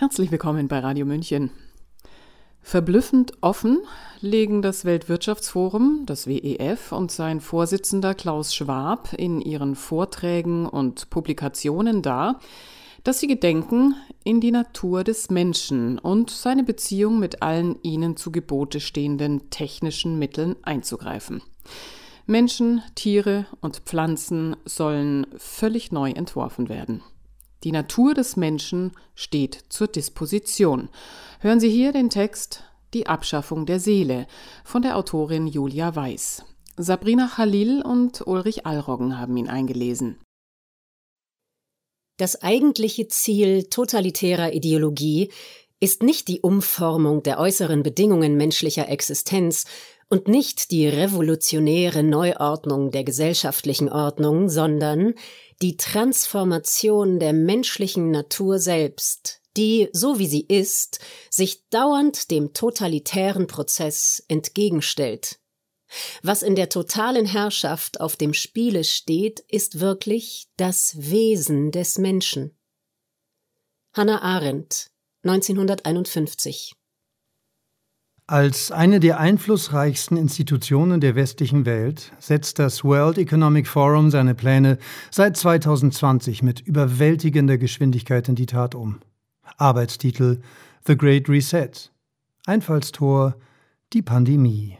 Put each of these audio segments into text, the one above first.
Herzlich willkommen bei Radio München. Verblüffend offen legen das Weltwirtschaftsforum, das WEF und sein Vorsitzender Klaus Schwab in ihren Vorträgen und Publikationen dar, dass sie gedenken, in die Natur des Menschen und seine Beziehung mit allen ihnen zu Gebote stehenden technischen Mitteln einzugreifen. Menschen, Tiere und Pflanzen sollen völlig neu entworfen werden. Die Natur des Menschen steht zur Disposition. Hören Sie hier den Text Die Abschaffung der Seele von der Autorin Julia Weiß. Sabrina Khalil und Ulrich Allroggen haben ihn eingelesen. Das eigentliche Ziel totalitärer Ideologie ist nicht die Umformung der äußeren Bedingungen menschlicher Existenz und nicht die revolutionäre Neuordnung der gesellschaftlichen Ordnung, sondern die Transformation der menschlichen Natur selbst, die, so wie sie ist, sich dauernd dem totalitären Prozess entgegenstellt. Was in der totalen Herrschaft auf dem Spiele steht, ist wirklich das Wesen des Menschen. Hannah Arendt 1951 als eine der einflussreichsten Institutionen der westlichen Welt setzt das World Economic Forum seine Pläne seit 2020 mit überwältigender Geschwindigkeit in die Tat um. Arbeitstitel The Great Reset. Einfallstor die Pandemie.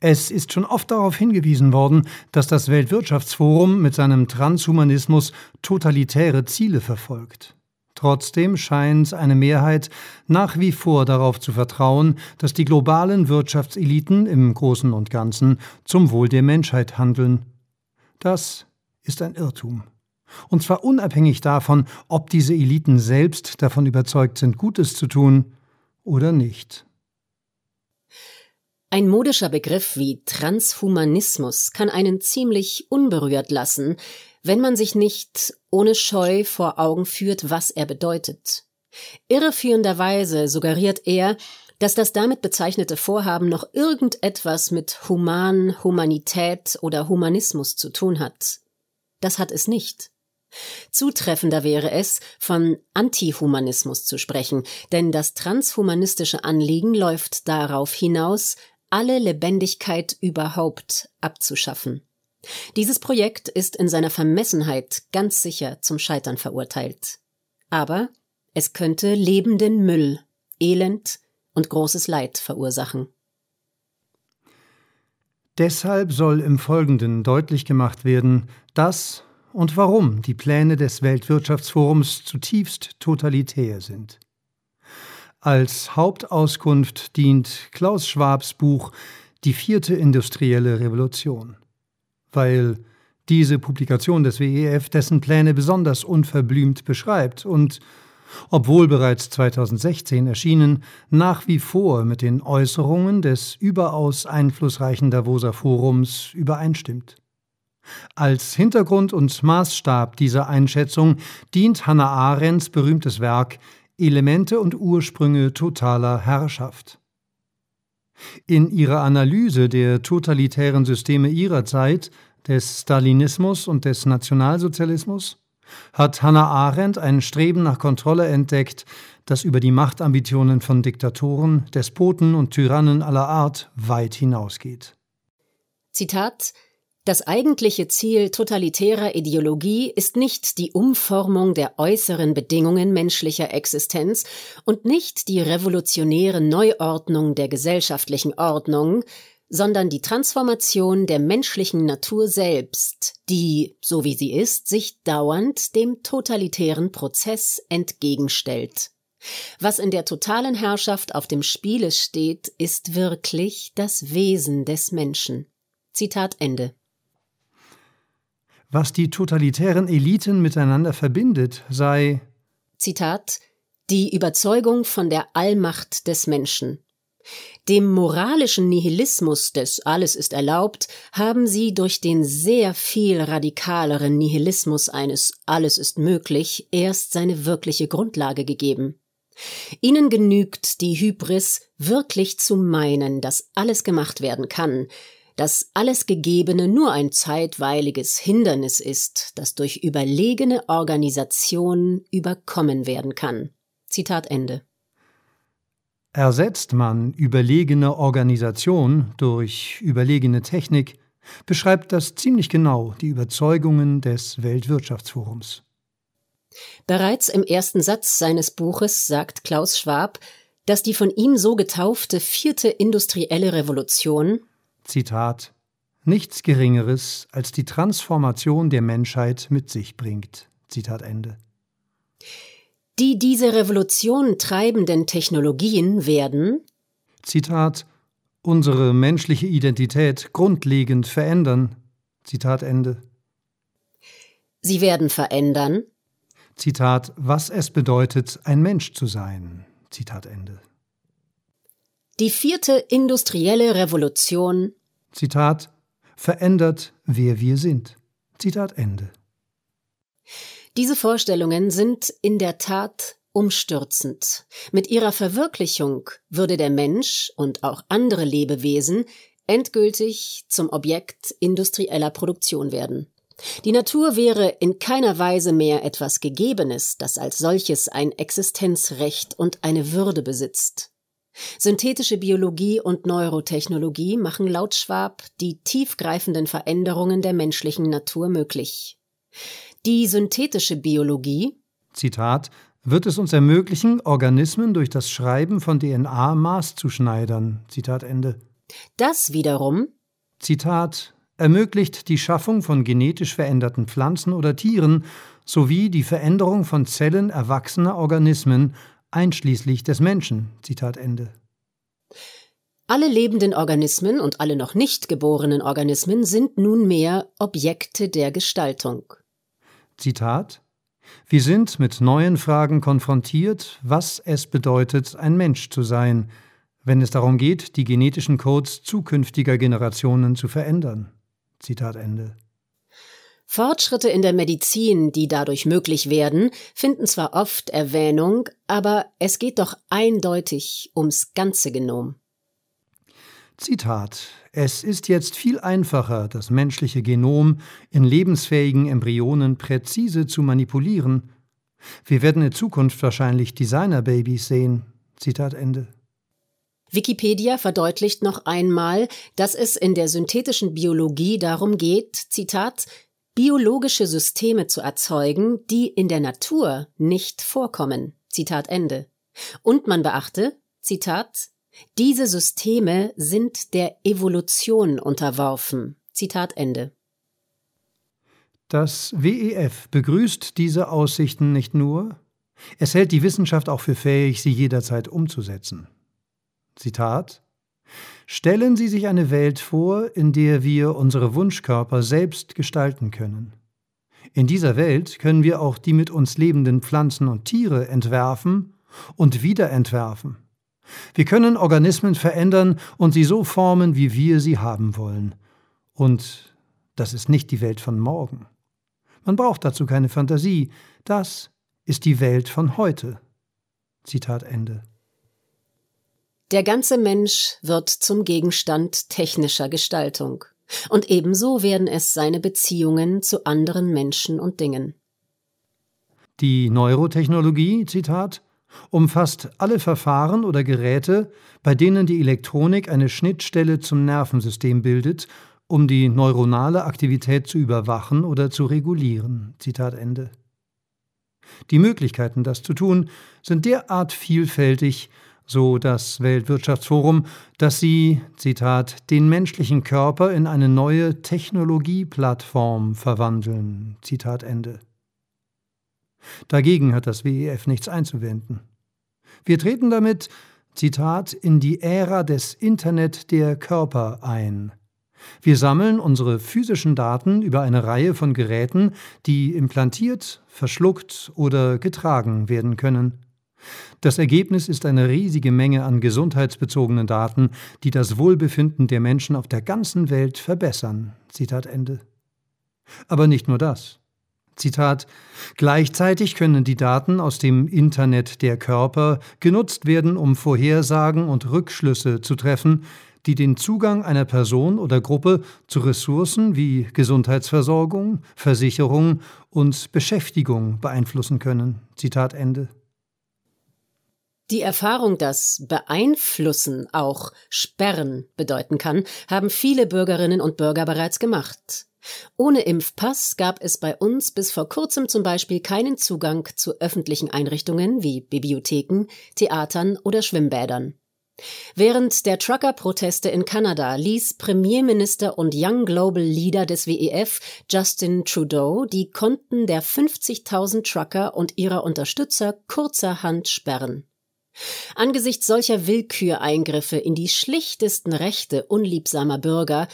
Es ist schon oft darauf hingewiesen worden, dass das Weltwirtschaftsforum mit seinem Transhumanismus totalitäre Ziele verfolgt. Trotzdem scheint eine Mehrheit nach wie vor darauf zu vertrauen, dass die globalen Wirtschaftseliten im Großen und Ganzen zum Wohl der Menschheit handeln. Das ist ein Irrtum. Und zwar unabhängig davon, ob diese Eliten selbst davon überzeugt sind, Gutes zu tun oder nicht. Ein modischer Begriff wie Transhumanismus kann einen ziemlich unberührt lassen, wenn man sich nicht ohne Scheu vor Augen führt, was er bedeutet. Irreführenderweise suggeriert er, dass das damit bezeichnete Vorhaben noch irgendetwas mit Human, Humanität oder Humanismus zu tun hat. Das hat es nicht. Zutreffender wäre es, von Antihumanismus zu sprechen, denn das transhumanistische Anliegen läuft darauf hinaus, alle Lebendigkeit überhaupt abzuschaffen. Dieses Projekt ist in seiner Vermessenheit ganz sicher zum Scheitern verurteilt. Aber es könnte lebenden Müll, Elend und großes Leid verursachen. Deshalb soll im Folgenden deutlich gemacht werden, dass und warum die Pläne des Weltwirtschaftsforums zutiefst totalitär sind. Als Hauptauskunft dient Klaus Schwabs Buch Die vierte industrielle Revolution weil diese Publikation des WEF dessen Pläne besonders unverblümt beschreibt und obwohl bereits 2016 erschienen, nach wie vor mit den Äußerungen des überaus einflussreichen Davoser Forums übereinstimmt. Als Hintergrund und Maßstab dieser Einschätzung dient Hannah Arendts berühmtes Werk Elemente und Ursprünge totaler Herrschaft. In ihrer Analyse der totalitären Systeme ihrer Zeit des Stalinismus und des Nationalsozialismus, hat Hannah Arendt ein Streben nach Kontrolle entdeckt, das über die Machtambitionen von Diktatoren, Despoten und Tyrannen aller Art weit hinausgeht. Zitat das eigentliche Ziel totalitärer Ideologie ist nicht die Umformung der äußeren Bedingungen menschlicher Existenz und nicht die revolutionäre Neuordnung der gesellschaftlichen Ordnung, sondern die Transformation der menschlichen Natur selbst, die, so wie sie ist, sich dauernd dem totalitären Prozess entgegenstellt. Was in der totalen Herrschaft auf dem Spiele steht, ist wirklich das Wesen des Menschen. Zitat Ende. Was die totalitären Eliten miteinander verbindet, sei Zitat die Überzeugung von der Allmacht des Menschen, dem moralischen Nihilismus des Alles ist erlaubt haben sie durch den sehr viel radikaleren Nihilismus eines Alles ist möglich erst seine wirkliche Grundlage gegeben. Ihnen genügt die Hybris, wirklich zu meinen, dass alles gemacht werden kann, dass alles Gegebene nur ein zeitweiliges Hindernis ist, das durch überlegene Organisation überkommen werden kann. Zitat Ende. Ersetzt man überlegene Organisation durch überlegene Technik, beschreibt das ziemlich genau die Überzeugungen des Weltwirtschaftsforums. Bereits im ersten Satz seines Buches sagt Klaus Schwab, dass die von ihm so getaufte vierte industrielle Revolution Zitat nichts Geringeres als die Transformation der Menschheit mit sich bringt. Zitat Ende. Die diese Revolution treibenden Technologien werden Zitat unsere menschliche Identität grundlegend verändern. Zitat Ende. Sie werden verändern. Zitat, was es bedeutet, ein Mensch zu sein. Zitat Ende. Die vierte industrielle Revolution. Zitat, verändert, wer wir sind. Zitat Ende. Diese Vorstellungen sind in der Tat umstürzend. Mit ihrer Verwirklichung würde der Mensch und auch andere Lebewesen endgültig zum Objekt industrieller Produktion werden. Die Natur wäre in keiner Weise mehr etwas Gegebenes, das als solches ein Existenzrecht und eine Würde besitzt. Synthetische Biologie und Neurotechnologie machen laut Schwab die tiefgreifenden Veränderungen der menschlichen Natur möglich. Die synthetische Biologie Zitat wird es uns ermöglichen, Organismen durch das Schreiben von DNA maßzuschneidern. Zitat Ende. Das wiederum Zitat ermöglicht die Schaffung von genetisch veränderten Pflanzen oder Tieren sowie die Veränderung von Zellen erwachsener Organismen, einschließlich des Menschen. Zitat Ende. Alle lebenden Organismen und alle noch nicht geborenen Organismen sind nunmehr Objekte der Gestaltung. Zitat wir sind mit neuen Fragen konfrontiert, was es bedeutet, ein Mensch zu sein, wenn es darum geht, die genetischen Codes zukünftiger Generationen zu verändern. Zitat Ende. Fortschritte in der Medizin, die dadurch möglich werden, finden zwar oft Erwähnung, aber es geht doch eindeutig ums ganze Genom. Zitat Es ist jetzt viel einfacher, das menschliche Genom in lebensfähigen Embryonen präzise zu manipulieren. Wir werden in Zukunft wahrscheinlich Designerbabys sehen. Zitat Ende. Wikipedia verdeutlicht noch einmal, dass es in der synthetischen Biologie darum geht, Zitat, biologische Systeme zu erzeugen, die in der Natur nicht vorkommen. Zitat Ende. Und man beachte, Zitat, diese Systeme sind der Evolution unterworfen. Zitat Ende. Das WEF begrüßt diese Aussichten nicht nur, es hält die Wissenschaft auch für fähig, sie jederzeit umzusetzen. Zitat Stellen Sie sich eine Welt vor, in der wir unsere Wunschkörper selbst gestalten können. In dieser Welt können wir auch die mit uns lebenden Pflanzen und Tiere entwerfen und wieder entwerfen. Wir können Organismen verändern und sie so formen, wie wir sie haben wollen. Und das ist nicht die Welt von morgen. Man braucht dazu keine Fantasie. Das ist die Welt von heute. Zitat Ende. Der ganze Mensch wird zum Gegenstand technischer Gestaltung. Und ebenso werden es seine Beziehungen zu anderen Menschen und Dingen. Die Neurotechnologie, Zitat, umfasst alle Verfahren oder Geräte, bei denen die Elektronik eine Schnittstelle zum Nervensystem bildet, um die neuronale Aktivität zu überwachen oder zu regulieren. Zitat Ende. Die Möglichkeiten, das zu tun, sind derart vielfältig, so das Weltwirtschaftsforum, dass sie, Zitat, den menschlichen Körper in eine neue Technologieplattform verwandeln. Zitat Ende. Dagegen hat das WEF nichts einzuwenden. Wir treten damit, Zitat, in die Ära des Internet der Körper ein. Wir sammeln unsere physischen Daten über eine Reihe von Geräten, die implantiert, verschluckt oder getragen werden können. Das Ergebnis ist eine riesige Menge an gesundheitsbezogenen Daten, die das Wohlbefinden der Menschen auf der ganzen Welt verbessern. Zitat Ende. Aber nicht nur das. Zitat Gleichzeitig können die Daten aus dem Internet der Körper genutzt werden, um Vorhersagen und Rückschlüsse zu treffen, die den Zugang einer Person oder Gruppe zu Ressourcen wie Gesundheitsversorgung, Versicherung und Beschäftigung beeinflussen können. Zitat Ende. Die Erfahrung, dass beeinflussen auch sperren bedeuten kann, haben viele Bürgerinnen und Bürger bereits gemacht. Ohne Impfpass gab es bei uns bis vor kurzem zum Beispiel keinen Zugang zu öffentlichen Einrichtungen wie Bibliotheken, Theatern oder Schwimmbädern. Während der Trucker-Proteste in Kanada ließ Premierminister und Young Global Leader des WEF Justin Trudeau die Konten der 50.000 Trucker und ihrer Unterstützer kurzerhand sperren. Angesichts solcher Willküreingriffe in die schlichtesten Rechte unliebsamer Bürger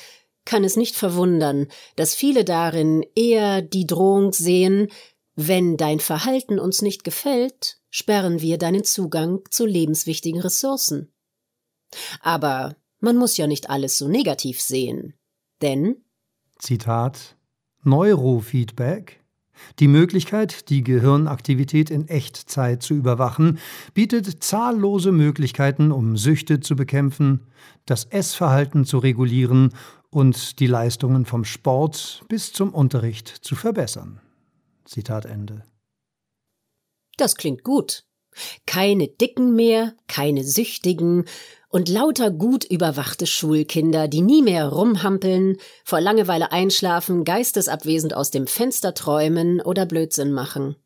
kann es nicht verwundern, dass viele darin eher die Drohung sehen, wenn dein Verhalten uns nicht gefällt, sperren wir deinen Zugang zu lebenswichtigen Ressourcen. Aber man muss ja nicht alles so negativ sehen. Denn Zitat Neurofeedback die Möglichkeit, die Gehirnaktivität in Echtzeit zu überwachen, bietet zahllose Möglichkeiten, um Süchte zu bekämpfen, das Essverhalten zu regulieren und die Leistungen vom Sport bis zum Unterricht zu verbessern. Zitat Ende. Das klingt gut. Keine Dicken mehr, keine Süchtigen und lauter gut überwachte Schulkinder, die nie mehr rumhampeln, vor Langeweile einschlafen, geistesabwesend aus dem Fenster träumen oder Blödsinn machen.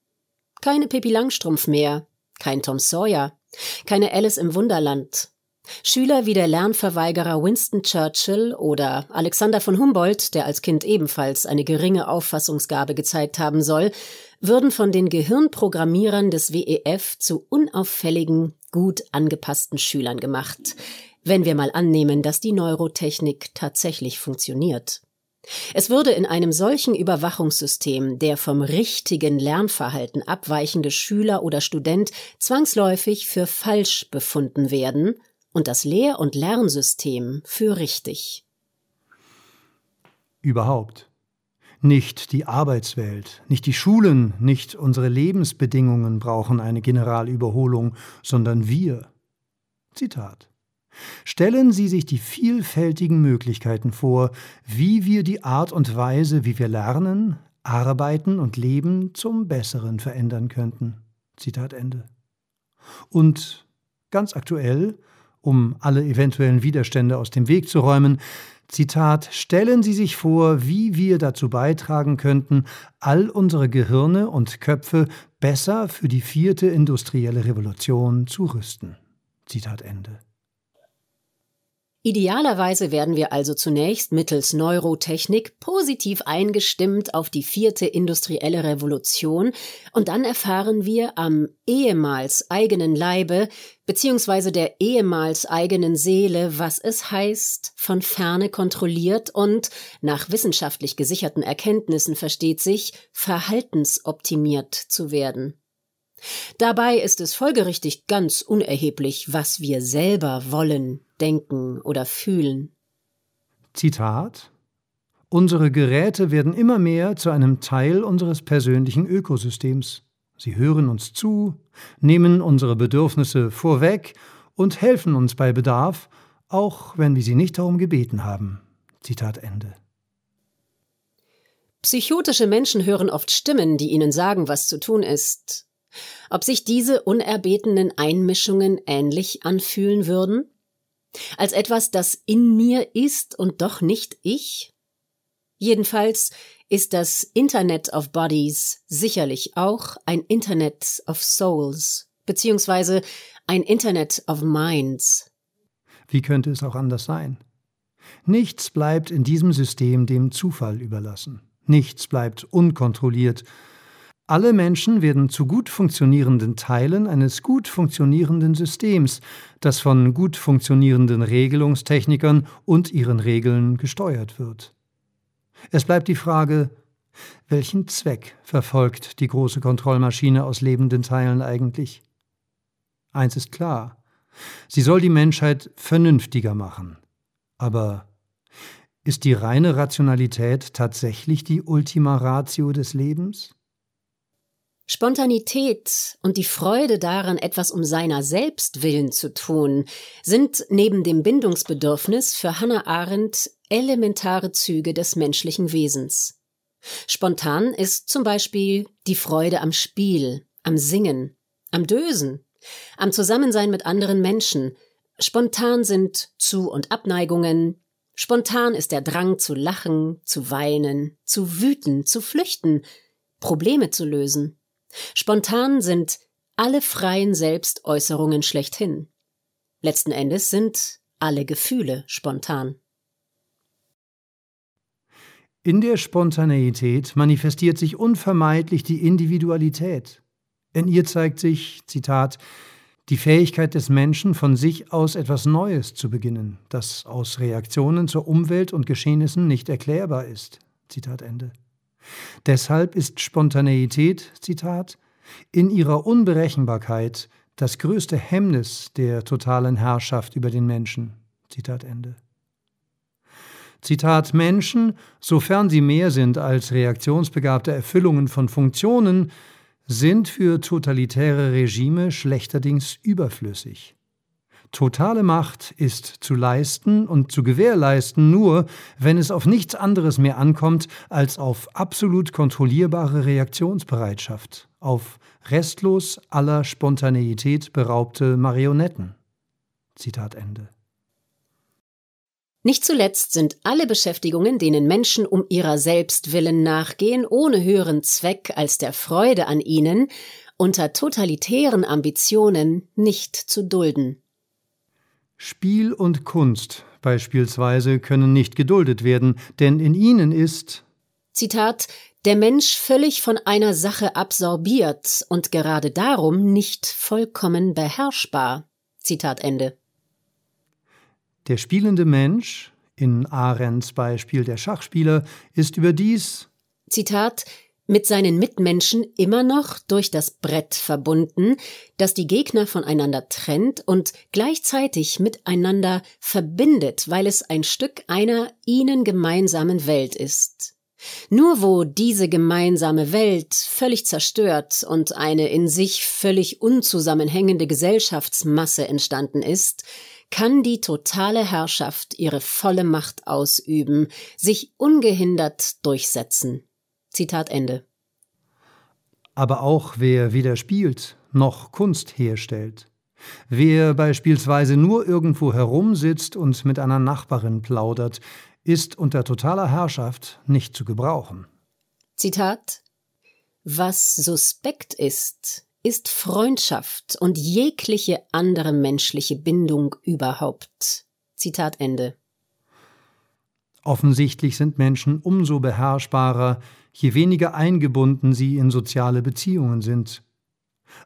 Keine Pippi Langstrumpf mehr, kein Tom Sawyer, keine Alice im Wunderland. Schüler wie der Lernverweigerer Winston Churchill oder Alexander von Humboldt, der als Kind ebenfalls eine geringe Auffassungsgabe gezeigt haben soll, würden von den Gehirnprogrammierern des WEF zu unauffälligen, gut angepassten Schülern gemacht, wenn wir mal annehmen, dass die Neurotechnik tatsächlich funktioniert. Es würde in einem solchen Überwachungssystem der vom richtigen Lernverhalten abweichende Schüler oder Student zwangsläufig für falsch befunden werden und das Lehr- und Lernsystem für richtig. Überhaupt. Nicht die Arbeitswelt, nicht die Schulen, nicht unsere Lebensbedingungen brauchen eine Generalüberholung, sondern wir. Zitat. Stellen Sie sich die vielfältigen Möglichkeiten vor, wie wir die Art und Weise, wie wir lernen, arbeiten und leben, zum Besseren verändern könnten. Zitat Ende. Und ganz aktuell, um alle eventuellen Widerstände aus dem Weg zu räumen, Zitat, stellen Sie sich vor, wie wir dazu beitragen könnten, all unsere Gehirne und Köpfe besser für die vierte industrielle Revolution zu rüsten. Zitat Ende. Idealerweise werden wir also zunächst mittels Neurotechnik positiv eingestimmt auf die vierte industrielle Revolution und dann erfahren wir am ehemals eigenen Leibe beziehungsweise der ehemals eigenen Seele, was es heißt, von ferne kontrolliert und nach wissenschaftlich gesicherten Erkenntnissen versteht sich, verhaltensoptimiert zu werden. Dabei ist es folgerichtig ganz unerheblich, was wir selber wollen, denken oder fühlen. Zitat Unsere Geräte werden immer mehr zu einem Teil unseres persönlichen Ökosystems. Sie hören uns zu, nehmen unsere Bedürfnisse vorweg und helfen uns bei Bedarf, auch wenn wir sie nicht darum gebeten haben. Zitat Ende. Psychotische Menschen hören oft Stimmen, die ihnen sagen, was zu tun ist. Ob sich diese unerbetenen Einmischungen ähnlich anfühlen würden? Als etwas, das in mir ist und doch nicht ich? Jedenfalls ist das Internet of Bodies sicherlich auch ein Internet of Souls, beziehungsweise ein Internet of Minds. Wie könnte es auch anders sein? Nichts bleibt in diesem System dem Zufall überlassen. Nichts bleibt unkontrolliert alle Menschen werden zu gut funktionierenden Teilen eines gut funktionierenden Systems, das von gut funktionierenden Regelungstechnikern und ihren Regeln gesteuert wird. Es bleibt die Frage, welchen Zweck verfolgt die große Kontrollmaschine aus lebenden Teilen eigentlich? Eins ist klar, sie soll die Menschheit vernünftiger machen. Aber ist die reine Rationalität tatsächlich die Ultima Ratio des Lebens? Spontanität und die Freude daran, etwas um seiner selbst willen zu tun, sind neben dem Bindungsbedürfnis für Hannah Arendt elementare Züge des menschlichen Wesens. Spontan ist zum Beispiel die Freude am Spiel, am Singen, am Dösen, am Zusammensein mit anderen Menschen. Spontan sind Zu- und Abneigungen, spontan ist der Drang zu lachen, zu weinen, zu wüten, zu flüchten, Probleme zu lösen. Spontan sind alle freien Selbstäußerungen schlechthin. Letzten Endes sind alle Gefühle spontan. In der Spontaneität manifestiert sich unvermeidlich die Individualität. In ihr zeigt sich, Zitat, die Fähigkeit des Menschen, von sich aus etwas Neues zu beginnen, das aus Reaktionen zur Umwelt und Geschehnissen nicht erklärbar ist. Zitat Ende. Deshalb ist Spontaneität, Zitat, in ihrer Unberechenbarkeit das größte Hemmnis der totalen Herrschaft über den Menschen. Zitat Ende. Zitat Menschen, sofern sie mehr sind als reaktionsbegabte Erfüllungen von Funktionen, sind für totalitäre Regime schlechterdings überflüssig. Totale Macht ist zu leisten und zu gewährleisten nur, wenn es auf nichts anderes mehr ankommt als auf absolut kontrollierbare Reaktionsbereitschaft, auf restlos aller Spontaneität beraubte Marionetten. Zitat Ende. Nicht zuletzt sind alle Beschäftigungen, denen Menschen um ihrer selbst willen nachgehen, ohne höheren Zweck als der Freude an ihnen, unter totalitären Ambitionen nicht zu dulden. Spiel und Kunst beispielsweise können nicht geduldet werden, denn in ihnen ist Zitat der Mensch völlig von einer Sache absorbiert und gerade darum nicht vollkommen beherrschbar. Zitat Ende. Der spielende Mensch, in Arends Beispiel der Schachspieler, ist überdies Zitat mit seinen Mitmenschen immer noch durch das Brett verbunden, das die Gegner voneinander trennt und gleichzeitig miteinander verbindet, weil es ein Stück einer ihnen gemeinsamen Welt ist. Nur wo diese gemeinsame Welt völlig zerstört und eine in sich völlig unzusammenhängende Gesellschaftsmasse entstanden ist, kann die totale Herrschaft ihre volle Macht ausüben, sich ungehindert durchsetzen. Zitat Ende. Aber auch wer weder spielt noch Kunst herstellt. Wer beispielsweise nur irgendwo herumsitzt und mit einer Nachbarin plaudert, ist unter totaler Herrschaft nicht zu gebrauchen. Zitat Was suspekt ist, ist Freundschaft und jegliche andere menschliche Bindung überhaupt. Zitat Ende. Offensichtlich sind Menschen umso beherrschbarer, je weniger eingebunden sie in soziale Beziehungen sind.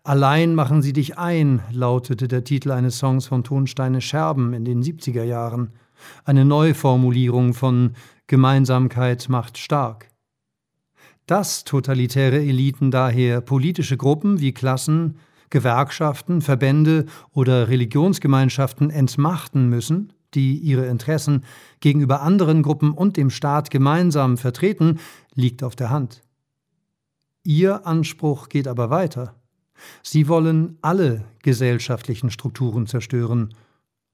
Allein machen sie dich ein, lautete der Titel eines Songs von Tonsteine Scherben in den 70er Jahren. Eine Neuformulierung von Gemeinsamkeit macht stark. Dass totalitäre Eliten daher politische Gruppen wie Klassen, Gewerkschaften, Verbände oder Religionsgemeinschaften entmachten müssen, die ihre Interessen gegenüber anderen Gruppen und dem Staat gemeinsam vertreten, liegt auf der Hand. Ihr Anspruch geht aber weiter. Sie wollen alle gesellschaftlichen Strukturen zerstören,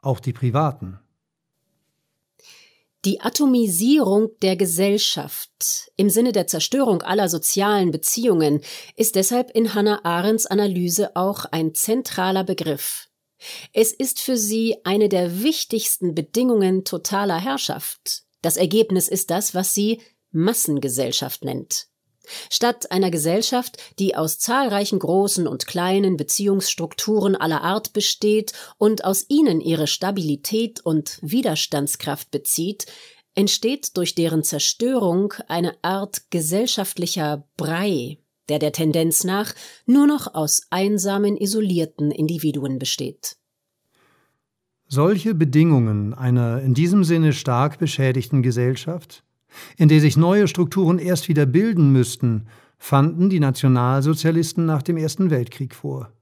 auch die privaten. Die Atomisierung der Gesellschaft im Sinne der Zerstörung aller sozialen Beziehungen ist deshalb in Hannah Arendts Analyse auch ein zentraler Begriff. Es ist für sie eine der wichtigsten Bedingungen totaler Herrschaft. Das Ergebnis ist das, was sie Massengesellschaft nennt. Statt einer Gesellschaft, die aus zahlreichen großen und kleinen Beziehungsstrukturen aller Art besteht und aus ihnen ihre Stabilität und Widerstandskraft bezieht, entsteht durch deren Zerstörung eine Art gesellschaftlicher Brei, der der Tendenz nach nur noch aus einsamen, isolierten Individuen besteht. Solche Bedingungen einer in diesem Sinne stark beschädigten Gesellschaft, in der sich neue Strukturen erst wieder bilden müssten, fanden die Nationalsozialisten nach dem Ersten Weltkrieg vor.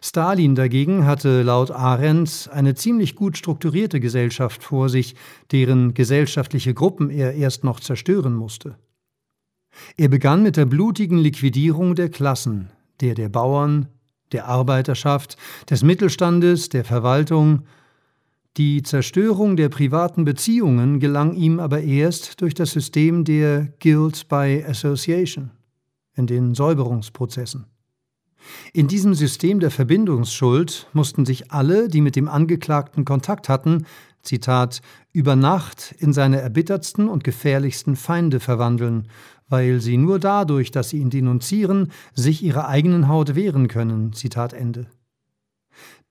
Stalin dagegen hatte laut Arendt eine ziemlich gut strukturierte Gesellschaft vor sich, deren gesellschaftliche Gruppen er erst noch zerstören musste. Er begann mit der blutigen Liquidierung der Klassen, der der Bauern, der Arbeiterschaft, des Mittelstandes, der Verwaltung. Die Zerstörung der privaten Beziehungen gelang ihm aber erst durch das System der Guild by Association in den Säuberungsprozessen. In diesem System der Verbindungsschuld mussten sich alle, die mit dem Angeklagten Kontakt hatten, Zitat, über Nacht in seine erbittertsten und gefährlichsten Feinde verwandeln, weil sie nur dadurch, dass sie ihn denunzieren, sich ihrer eigenen Haut wehren können. Zitat Ende.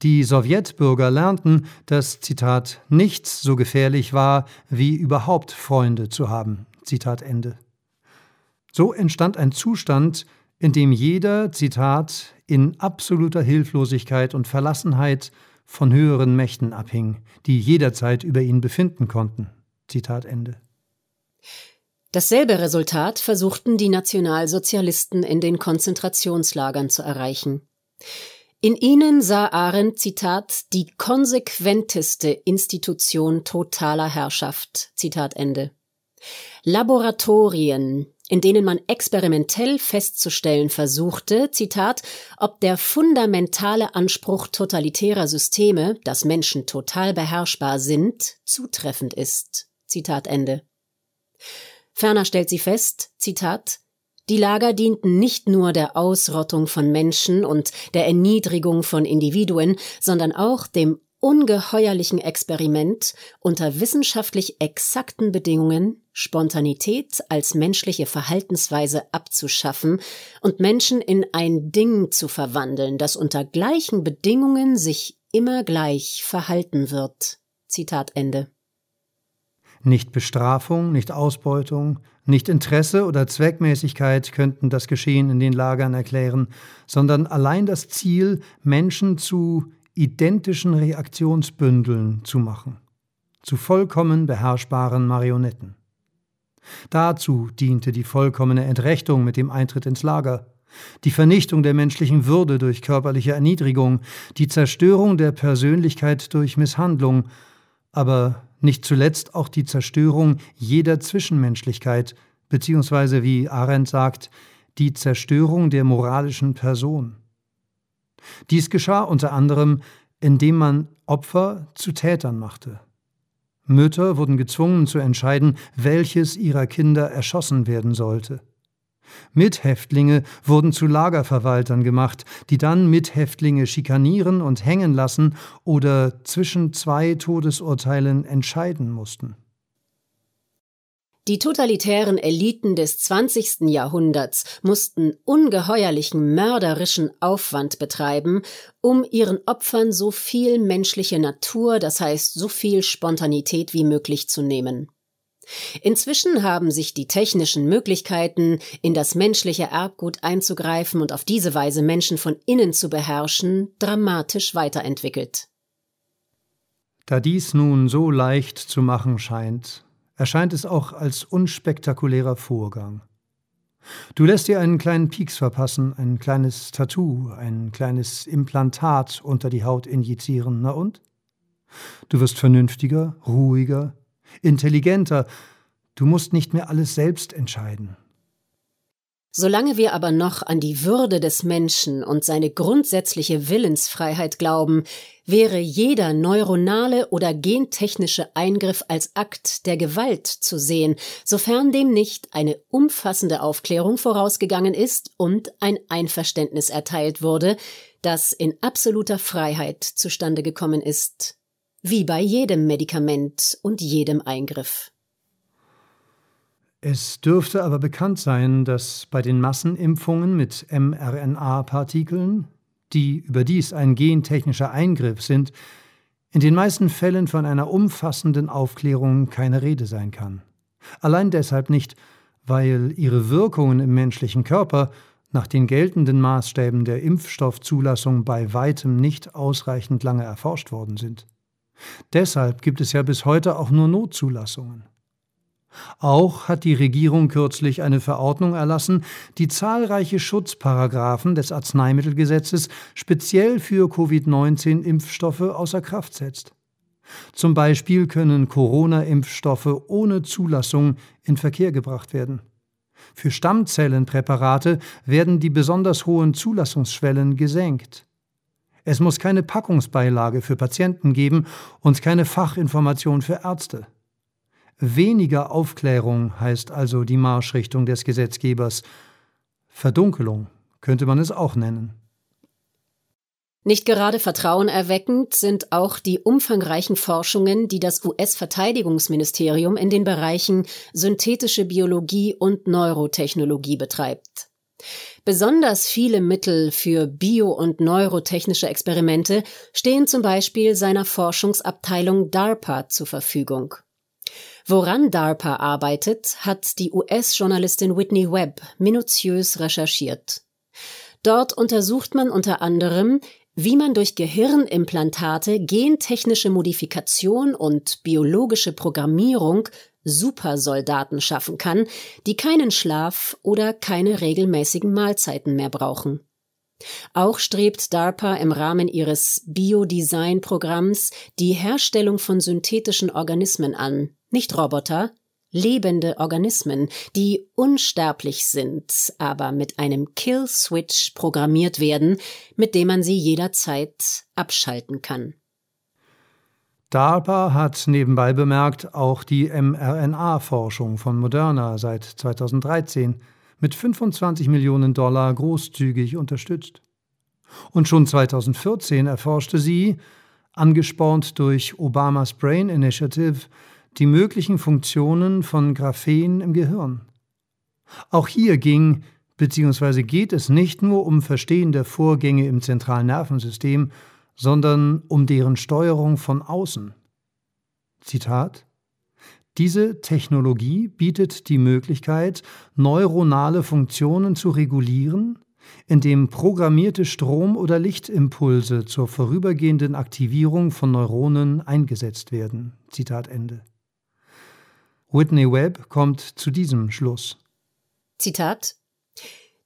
Die Sowjetbürger lernten, dass, Zitat, nichts so gefährlich war, wie überhaupt Freunde zu haben. Zitat Ende. So entstand ein Zustand, in dem jeder, Zitat, in absoluter Hilflosigkeit und Verlassenheit von höheren Mächten abhing, die jederzeit über ihn befinden konnten. Zitat Ende. Dasselbe Resultat versuchten die Nationalsozialisten in den Konzentrationslagern zu erreichen. In ihnen sah Arendt, Zitat, die konsequenteste Institution totaler Herrschaft, Zitat Ende. Laboratorien, in denen man experimentell festzustellen versuchte, Zitat, ob der fundamentale Anspruch totalitärer Systeme, dass Menschen total beherrschbar sind, zutreffend ist. Zitat Ende. Ferner stellt sie fest, Zitat, die Lager dienten nicht nur der Ausrottung von Menschen und der Erniedrigung von Individuen, sondern auch dem ungeheuerlichen Experiment, unter wissenschaftlich exakten Bedingungen Spontanität als menschliche Verhaltensweise abzuschaffen und Menschen in ein Ding zu verwandeln, das unter gleichen Bedingungen sich immer gleich verhalten wird. Zitat Ende. Nicht Bestrafung, nicht Ausbeutung, nicht Interesse oder Zweckmäßigkeit könnten das Geschehen in den Lagern erklären, sondern allein das Ziel, Menschen zu identischen Reaktionsbündeln zu machen, zu vollkommen beherrschbaren Marionetten. Dazu diente die vollkommene Entrechtung mit dem Eintritt ins Lager, die Vernichtung der menschlichen Würde durch körperliche Erniedrigung, die Zerstörung der Persönlichkeit durch Misshandlung, aber nicht zuletzt auch die Zerstörung jeder Zwischenmenschlichkeit, beziehungsweise wie Arendt sagt, die Zerstörung der moralischen Person. Dies geschah unter anderem, indem man Opfer zu Tätern machte. Mütter wurden gezwungen zu entscheiden, welches ihrer Kinder erschossen werden sollte. Mithäftlinge wurden zu Lagerverwaltern gemacht, die dann Mithäftlinge schikanieren und hängen lassen oder zwischen zwei Todesurteilen entscheiden mussten. Die totalitären Eliten des 20. Jahrhunderts mussten ungeheuerlichen mörderischen Aufwand betreiben, um ihren Opfern so viel menschliche Natur, das heißt so viel Spontanität wie möglich zu nehmen. Inzwischen haben sich die technischen Möglichkeiten, in das menschliche Erbgut einzugreifen und auf diese Weise Menschen von innen zu beherrschen, dramatisch weiterentwickelt. Da dies nun so leicht zu machen scheint, erscheint es auch als unspektakulärer Vorgang. Du lässt dir einen kleinen Pieks verpassen, ein kleines Tattoo, ein kleines Implantat unter die Haut injizieren, na und? Du wirst vernünftiger, ruhiger, intelligenter. Du musst nicht mehr alles selbst entscheiden. Solange wir aber noch an die Würde des Menschen und seine grundsätzliche Willensfreiheit glauben, wäre jeder neuronale oder gentechnische Eingriff als Akt der Gewalt zu sehen, sofern dem nicht eine umfassende Aufklärung vorausgegangen ist und ein Einverständnis erteilt wurde, das in absoluter Freiheit zustande gekommen ist wie bei jedem Medikament und jedem Eingriff. Es dürfte aber bekannt sein, dass bei den Massenimpfungen mit mRNA-Partikeln, die überdies ein gentechnischer Eingriff sind, in den meisten Fällen von einer umfassenden Aufklärung keine Rede sein kann. Allein deshalb nicht, weil ihre Wirkungen im menschlichen Körper nach den geltenden Maßstäben der Impfstoffzulassung bei weitem nicht ausreichend lange erforscht worden sind. Deshalb gibt es ja bis heute auch nur Notzulassungen. Auch hat die Regierung kürzlich eine Verordnung erlassen, die zahlreiche Schutzparagraphen des Arzneimittelgesetzes speziell für Covid-19-Impfstoffe außer Kraft setzt. Zum Beispiel können Corona-Impfstoffe ohne Zulassung in Verkehr gebracht werden. Für Stammzellenpräparate werden die besonders hohen Zulassungsschwellen gesenkt. Es muss keine Packungsbeilage für Patienten geben und keine Fachinformation für Ärzte. Weniger Aufklärung heißt also die Marschrichtung des Gesetzgebers. Verdunkelung könnte man es auch nennen. Nicht gerade vertrauenerweckend sind auch die umfangreichen Forschungen, die das US-Verteidigungsministerium in den Bereichen synthetische Biologie und Neurotechnologie betreibt. Besonders viele Mittel für bio- und neurotechnische Experimente stehen zum Beispiel seiner Forschungsabteilung DARPA zur Verfügung. Woran DARPA arbeitet, hat die US-Journalistin Whitney Webb minutiös recherchiert. Dort untersucht man unter anderem, wie man durch Gehirnimplantate gentechnische Modifikation und biologische Programmierung Supersoldaten schaffen kann, die keinen Schlaf oder keine regelmäßigen Mahlzeiten mehr brauchen. Auch strebt DARPA im Rahmen ihres Biodesign-Programms die Herstellung von synthetischen Organismen an, nicht Roboter, lebende Organismen, die unsterblich sind, aber mit einem Kill-Switch programmiert werden, mit dem man sie jederzeit abschalten kann. DARPA hat nebenbei bemerkt auch die mRNA-Forschung von Moderna seit 2013 mit 25 Millionen Dollar großzügig unterstützt. Und schon 2014 erforschte sie, angespornt durch Obamas Brain Initiative, die möglichen Funktionen von Graphen im Gehirn. Auch hier ging bzw. geht es nicht nur um Verstehen der Vorgänge im zentralen Nervensystem, sondern um deren Steuerung von außen. Zitat diese Technologie bietet die Möglichkeit, neuronale Funktionen zu regulieren, indem programmierte Strom- oder Lichtimpulse zur vorübergehenden Aktivierung von Neuronen eingesetzt werden. Zitat Ende. Whitney Webb kommt zu diesem Schluss. Zitat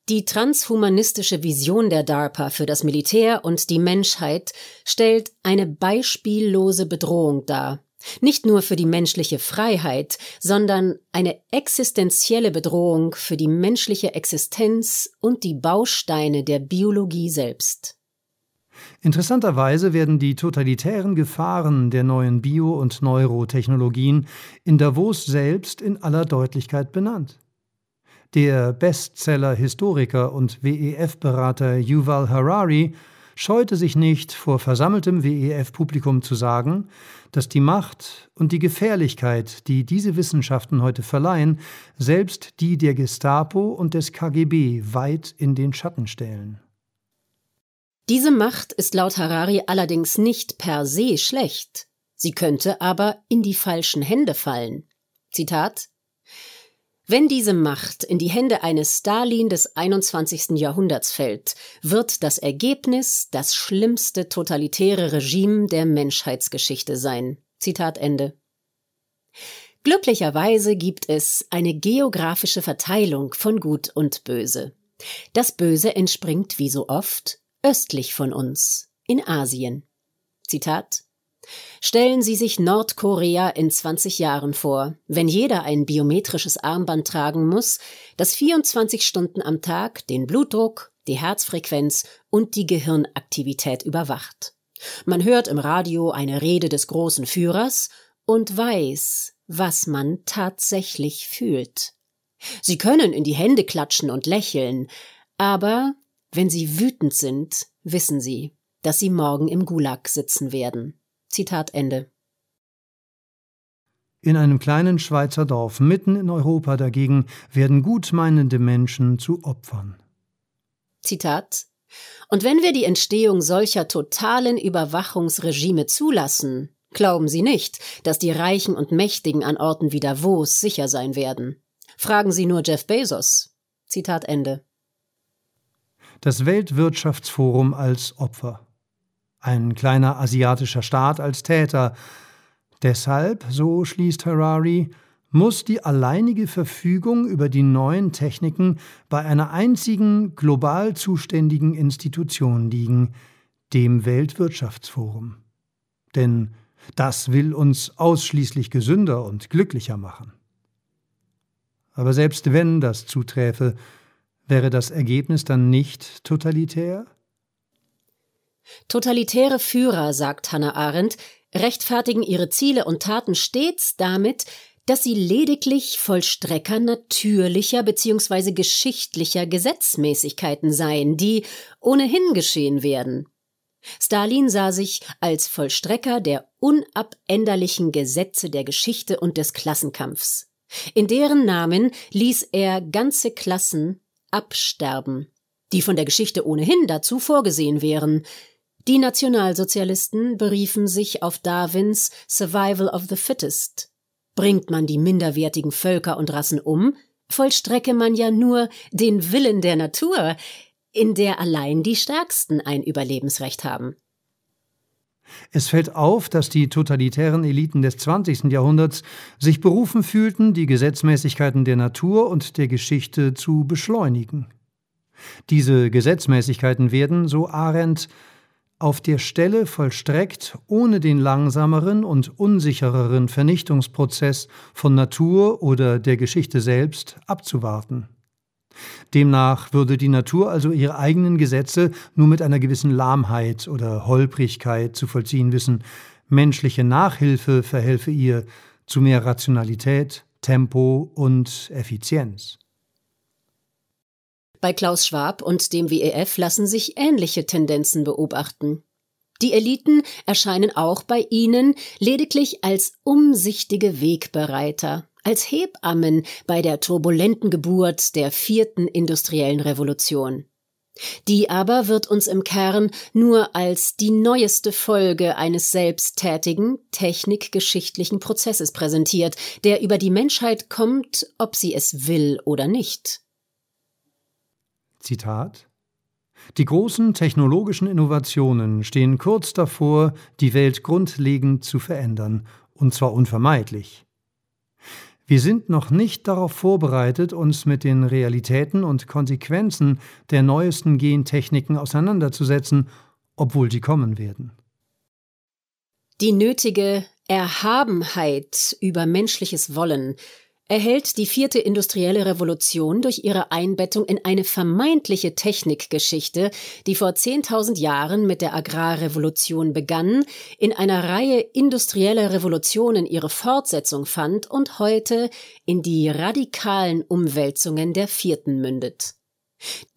Die transhumanistische Vision der DARPA für das Militär und die Menschheit stellt eine beispiellose Bedrohung dar. Nicht nur für die menschliche Freiheit, sondern eine existenzielle Bedrohung für die menschliche Existenz und die Bausteine der Biologie selbst. Interessanterweise werden die totalitären Gefahren der neuen Bio- und Neurotechnologien in Davos selbst in aller Deutlichkeit benannt. Der Bestseller-Historiker und WEF-Berater Yuval Harari scheute sich nicht, vor versammeltem WEF-Publikum zu sagen, dass die Macht und die Gefährlichkeit, die diese Wissenschaften heute verleihen, selbst die der Gestapo und des KGB weit in den Schatten stellen. Diese Macht ist laut Harari allerdings nicht per se schlecht. Sie könnte aber in die falschen Hände fallen. Zitat Wenn diese Macht in die Hände eines Stalin des 21. Jahrhunderts fällt, wird das Ergebnis das schlimmste totalitäre Regime der Menschheitsgeschichte sein. Zitat Ende. Glücklicherweise gibt es eine geografische Verteilung von Gut und Böse. Das Böse entspringt wie so oft östlich von uns, in Asien. Zitat Stellen Sie sich Nordkorea in 20 Jahren vor, wenn jeder ein biometrisches Armband tragen muss, das 24 Stunden am Tag den Blutdruck, die Herzfrequenz und die Gehirnaktivität überwacht. Man hört im Radio eine Rede des großen Führers und weiß, was man tatsächlich fühlt. Sie können in die Hände klatschen und lächeln, aber wenn Sie wütend sind, wissen Sie, dass Sie morgen im Gulag sitzen werden. Zitat Ende. In einem kleinen Schweizer Dorf mitten in Europa dagegen werden gutmeinende Menschen zu Opfern. Zitat Und wenn wir die Entstehung solcher totalen Überwachungsregime zulassen, glauben Sie nicht, dass die Reichen und Mächtigen an Orten wie Davos sicher sein werden. Fragen Sie nur Jeff Bezos. Zitat Ende das Weltwirtschaftsforum als Opfer, ein kleiner asiatischer Staat als Täter. Deshalb, so schließt Harari, muss die alleinige Verfügung über die neuen Techniken bei einer einzigen global zuständigen Institution liegen, dem Weltwirtschaftsforum. Denn das will uns ausschließlich gesünder und glücklicher machen. Aber selbst wenn das zuträfe, Wäre das Ergebnis dann nicht totalitär? Totalitäre Führer, sagt Hannah Arendt, rechtfertigen ihre Ziele und Taten stets damit, dass sie lediglich Vollstrecker natürlicher bzw. geschichtlicher Gesetzmäßigkeiten seien, die ohnehin geschehen werden. Stalin sah sich als Vollstrecker der unabänderlichen Gesetze der Geschichte und des Klassenkampfs. In deren Namen ließ er ganze Klassen absterben, die von der Geschichte ohnehin dazu vorgesehen wären. Die Nationalsozialisten beriefen sich auf Darwins Survival of the Fittest. Bringt man die minderwertigen Völker und Rassen um, vollstrecke man ja nur den Willen der Natur, in der allein die Stärksten ein Überlebensrecht haben. Es fällt auf, dass die totalitären Eliten des 20. Jahrhunderts sich berufen fühlten, die Gesetzmäßigkeiten der Natur und der Geschichte zu beschleunigen. Diese Gesetzmäßigkeiten werden, so Arendt, auf der Stelle vollstreckt, ohne den langsameren und unsichereren Vernichtungsprozess von Natur oder der Geschichte selbst abzuwarten. Demnach würde die Natur also ihre eigenen Gesetze nur mit einer gewissen Lahmheit oder Holprigkeit zu vollziehen wissen, menschliche Nachhilfe verhelfe ihr zu mehr Rationalität, Tempo und Effizienz. Bei Klaus Schwab und dem WEF lassen sich ähnliche Tendenzen beobachten. Die Eliten erscheinen auch bei ihnen lediglich als umsichtige Wegbereiter, als Hebammen bei der turbulenten Geburt der vierten industriellen Revolution. Die aber wird uns im Kern nur als die neueste Folge eines selbsttätigen, technikgeschichtlichen Prozesses präsentiert, der über die Menschheit kommt, ob sie es will oder nicht. Zitat Die großen technologischen Innovationen stehen kurz davor, die Welt grundlegend zu verändern, und zwar unvermeidlich. Wir sind noch nicht darauf vorbereitet, uns mit den Realitäten und Konsequenzen der neuesten Gentechniken auseinanderzusetzen, obwohl sie kommen werden. Die nötige Erhabenheit über menschliches Wollen erhält die vierte industrielle Revolution durch ihre Einbettung in eine vermeintliche Technikgeschichte, die vor 10.000 Jahren mit der Agrarrevolution begann, in einer Reihe industrieller Revolutionen ihre Fortsetzung fand und heute in die radikalen Umwälzungen der vierten mündet.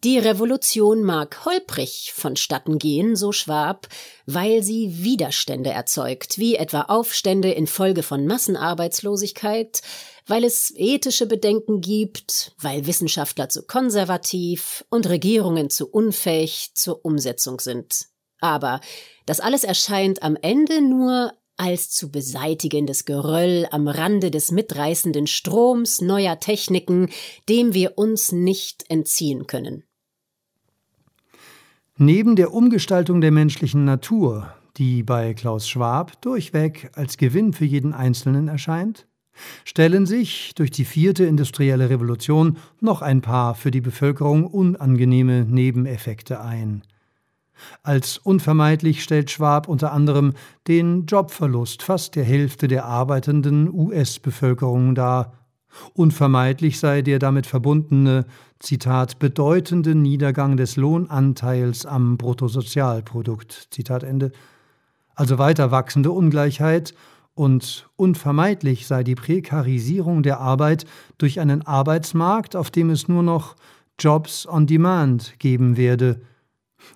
Die Revolution mag holprig vonstatten gehen, so Schwab, weil sie Widerstände erzeugt, wie etwa Aufstände infolge von Massenarbeitslosigkeit, weil es ethische Bedenken gibt, weil Wissenschaftler zu konservativ und Regierungen zu unfähig zur Umsetzung sind. Aber das alles erscheint am Ende nur als zu beseitigendes Geröll am Rande des mitreißenden Stroms neuer Techniken, dem wir uns nicht entziehen können. Neben der Umgestaltung der menschlichen Natur, die bei Klaus Schwab durchweg als Gewinn für jeden Einzelnen erscheint, stellen sich durch die vierte industrielle Revolution noch ein paar für die Bevölkerung unangenehme Nebeneffekte ein. Als unvermeidlich stellt Schwab unter anderem den Jobverlust fast der Hälfte der arbeitenden US-Bevölkerung dar. Unvermeidlich sei der damit verbundene, Zitat, bedeutende Niedergang des Lohnanteils am Bruttosozialprodukt, Zitat Ende, also weiter wachsende Ungleichheit und unvermeidlich sei die Prekarisierung der Arbeit durch einen Arbeitsmarkt, auf dem es nur noch Jobs on Demand geben werde,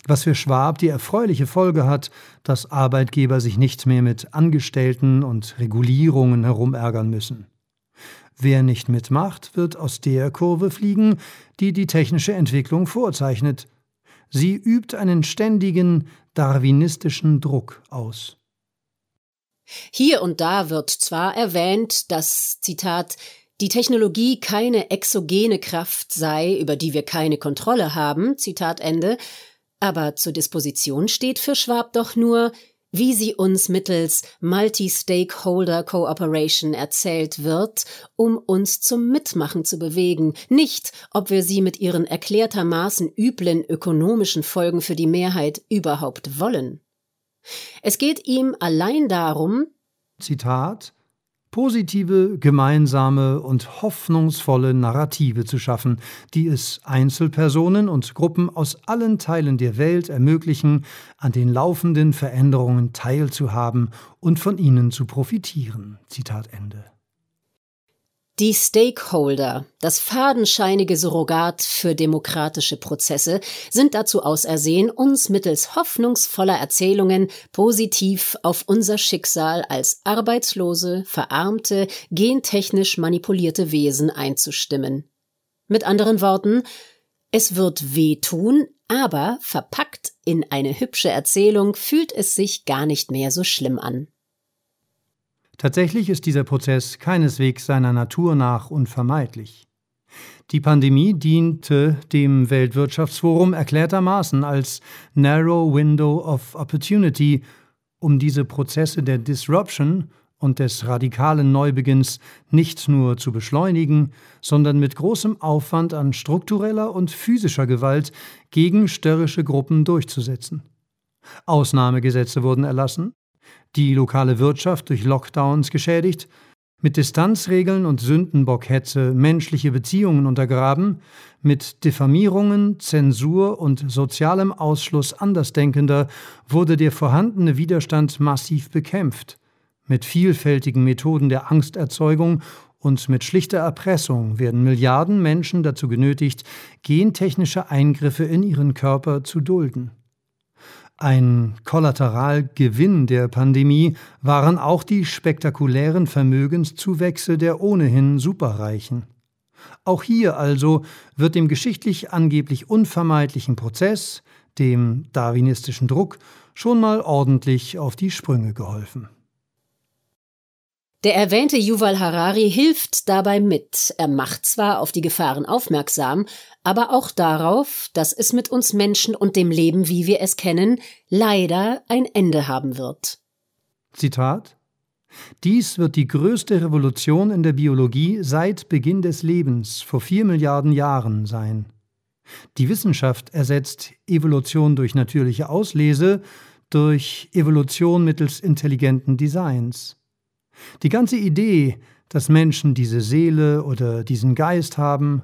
was für Schwab die erfreuliche Folge hat, dass Arbeitgeber sich nicht mehr mit Angestellten und Regulierungen herumärgern müssen. Wer nicht mitmacht, wird aus der Kurve fliegen, die die technische Entwicklung vorzeichnet. Sie übt einen ständigen darwinistischen Druck aus. Hier und da wird zwar erwähnt, dass, Zitat, die Technologie keine exogene Kraft sei, über die wir keine Kontrolle haben, Zitat Ende, aber zur Disposition steht für Schwab doch nur, wie sie uns mittels Multi-Stakeholder Cooperation erzählt wird, um uns zum Mitmachen zu bewegen, nicht ob wir sie mit ihren erklärtermaßen üblen ökonomischen Folgen für die Mehrheit überhaupt wollen. Es geht ihm allein darum, Zitat, positive, gemeinsame und hoffnungsvolle Narrative zu schaffen, die es Einzelpersonen und Gruppen aus allen Teilen der Welt ermöglichen, an den laufenden Veränderungen teilzuhaben und von ihnen zu profitieren. Zitat Ende. Die Stakeholder, das fadenscheinige Surrogat für demokratische Prozesse, sind dazu ausersehen, uns mittels hoffnungsvoller Erzählungen positiv auf unser Schicksal als arbeitslose, verarmte, gentechnisch manipulierte Wesen einzustimmen. Mit anderen Worten, es wird wehtun, aber verpackt in eine hübsche Erzählung fühlt es sich gar nicht mehr so schlimm an. Tatsächlich ist dieser Prozess keineswegs seiner Natur nach unvermeidlich. Die Pandemie diente dem Weltwirtschaftsforum erklärtermaßen als Narrow Window of Opportunity, um diese Prozesse der Disruption und des radikalen Neubeginns nicht nur zu beschleunigen, sondern mit großem Aufwand an struktureller und physischer Gewalt gegen störrische Gruppen durchzusetzen. Ausnahmegesetze wurden erlassen, die lokale Wirtschaft durch Lockdowns geschädigt, mit Distanzregeln und Sündenbockhetze menschliche Beziehungen untergraben, mit Diffamierungen, Zensur und sozialem Ausschluss Andersdenkender wurde der vorhandene Widerstand massiv bekämpft. Mit vielfältigen Methoden der Angsterzeugung und mit schlichter Erpressung werden Milliarden Menschen dazu genötigt, gentechnische Eingriffe in ihren Körper zu dulden. Ein Kollateralgewinn der Pandemie waren auch die spektakulären Vermögenszuwächse der ohnehin Superreichen. Auch hier also wird dem geschichtlich angeblich unvermeidlichen Prozess, dem darwinistischen Druck, schon mal ordentlich auf die Sprünge geholfen. Der erwähnte Yuval Harari hilft dabei mit. Er macht zwar auf die Gefahren aufmerksam, aber auch darauf, dass es mit uns Menschen und dem Leben, wie wir es kennen, leider ein Ende haben wird. Zitat dies wird die größte Revolution in der Biologie seit Beginn des Lebens vor vier Milliarden Jahren sein. Die Wissenschaft ersetzt Evolution durch natürliche Auslese durch Evolution mittels intelligenten Designs. Die ganze Idee, dass Menschen diese Seele oder diesen Geist haben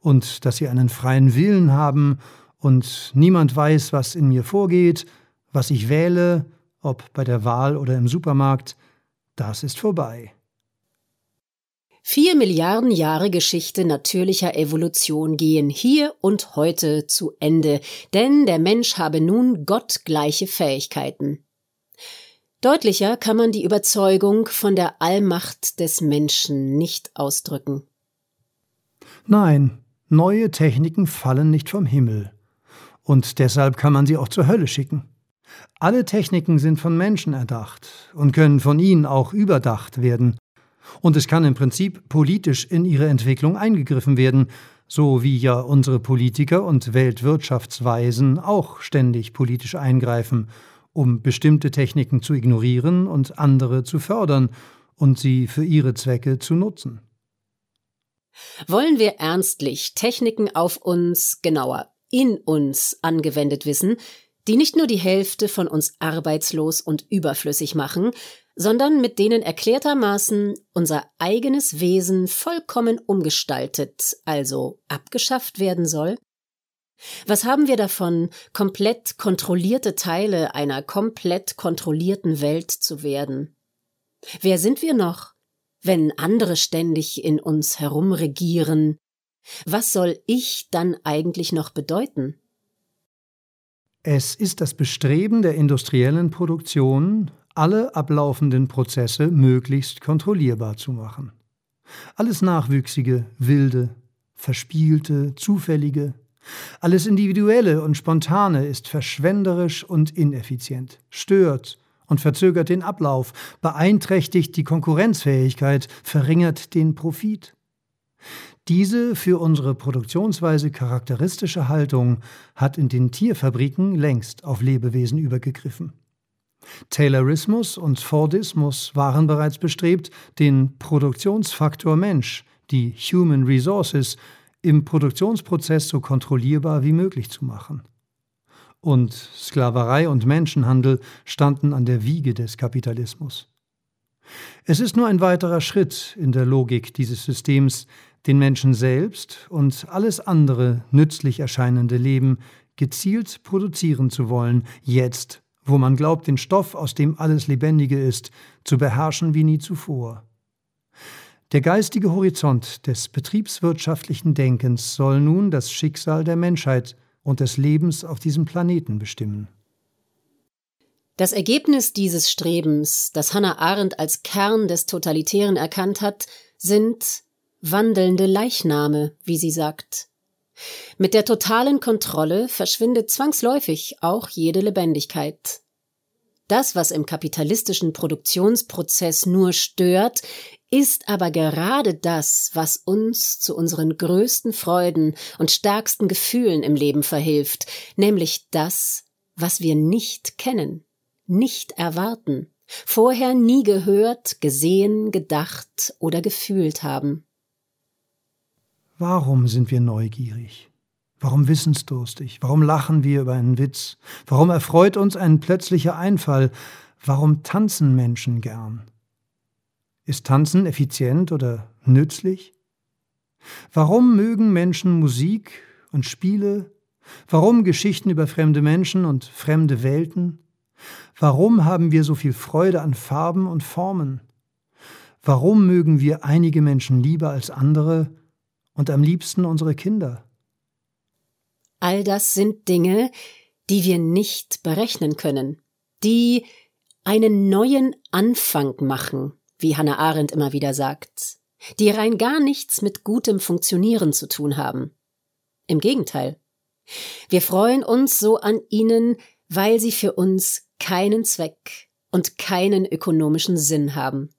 und dass sie einen freien Willen haben und niemand weiß, was in mir vorgeht, was ich wähle, ob bei der Wahl oder im Supermarkt, das ist vorbei. Vier Milliarden Jahre Geschichte natürlicher Evolution gehen hier und heute zu Ende, denn der Mensch habe nun gottgleiche Fähigkeiten. Deutlicher kann man die Überzeugung von der Allmacht des Menschen nicht ausdrücken. Nein, neue Techniken fallen nicht vom Himmel. Und deshalb kann man sie auch zur Hölle schicken. Alle Techniken sind von Menschen erdacht und können von ihnen auch überdacht werden. Und es kann im Prinzip politisch in ihre Entwicklung eingegriffen werden, so wie ja unsere Politiker und Weltwirtschaftsweisen auch ständig politisch eingreifen um bestimmte Techniken zu ignorieren und andere zu fördern und sie für ihre Zwecke zu nutzen. Wollen wir ernstlich Techniken auf uns, genauer in uns angewendet wissen, die nicht nur die Hälfte von uns arbeitslos und überflüssig machen, sondern mit denen erklärtermaßen unser eigenes Wesen vollkommen umgestaltet, also abgeschafft werden soll? Was haben wir davon, komplett kontrollierte Teile einer komplett kontrollierten Welt zu werden? Wer sind wir noch, wenn andere ständig in uns herumregieren? Was soll ich dann eigentlich noch bedeuten? Es ist das Bestreben der industriellen Produktion, alle ablaufenden Prozesse möglichst kontrollierbar zu machen. Alles Nachwüchsige, Wilde, Verspielte, Zufällige, alles Individuelle und Spontane ist verschwenderisch und ineffizient, stört und verzögert den Ablauf, beeinträchtigt die Konkurrenzfähigkeit, verringert den Profit. Diese für unsere Produktionsweise charakteristische Haltung hat in den Tierfabriken längst auf Lebewesen übergegriffen. Taylorismus und Fordismus waren bereits bestrebt, den Produktionsfaktor Mensch, die Human Resources, im Produktionsprozess so kontrollierbar wie möglich zu machen. Und Sklaverei und Menschenhandel standen an der Wiege des Kapitalismus. Es ist nur ein weiterer Schritt in der Logik dieses Systems, den Menschen selbst und alles andere nützlich erscheinende Leben gezielt produzieren zu wollen, jetzt, wo man glaubt, den Stoff, aus dem alles Lebendige ist, zu beherrschen wie nie zuvor. Der geistige Horizont des betriebswirtschaftlichen Denkens soll nun das Schicksal der Menschheit und des Lebens auf diesem Planeten bestimmen. Das Ergebnis dieses Strebens, das Hannah Arendt als Kern des Totalitären erkannt hat, sind wandelnde Leichname, wie sie sagt. Mit der totalen Kontrolle verschwindet zwangsläufig auch jede Lebendigkeit. Das, was im kapitalistischen Produktionsprozess nur stört, ist aber gerade das, was uns zu unseren größten Freuden und stärksten Gefühlen im Leben verhilft, nämlich das, was wir nicht kennen, nicht erwarten, vorher nie gehört, gesehen, gedacht oder gefühlt haben. Warum sind wir neugierig? Warum wissensdurstig? Warum lachen wir über einen Witz? Warum erfreut uns ein plötzlicher Einfall? Warum tanzen Menschen gern? Ist Tanzen effizient oder nützlich? Warum mögen Menschen Musik und Spiele? Warum Geschichten über fremde Menschen und fremde Welten? Warum haben wir so viel Freude an Farben und Formen? Warum mögen wir einige Menschen lieber als andere und am liebsten unsere Kinder? All das sind Dinge, die wir nicht berechnen können, die einen neuen Anfang machen, wie Hannah Arendt immer wieder sagt, die rein gar nichts mit gutem Funktionieren zu tun haben. Im Gegenteil. Wir freuen uns so an ihnen, weil sie für uns keinen Zweck und keinen ökonomischen Sinn haben.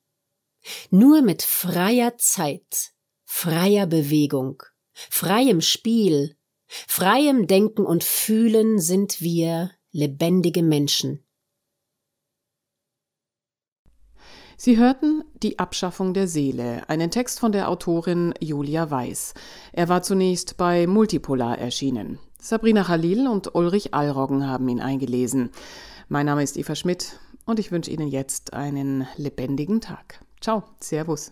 Nur mit freier Zeit, freier Bewegung, freiem Spiel, freiem Denken und Fühlen sind wir lebendige Menschen. Sie hörten Die Abschaffung der Seele, einen Text von der Autorin Julia Weiß. Er war zunächst bei Multipolar erschienen. Sabrina Khalil und Ulrich Allroggen haben ihn eingelesen. Mein Name ist Eva Schmidt und ich wünsche Ihnen jetzt einen lebendigen Tag. Ciao, Servus.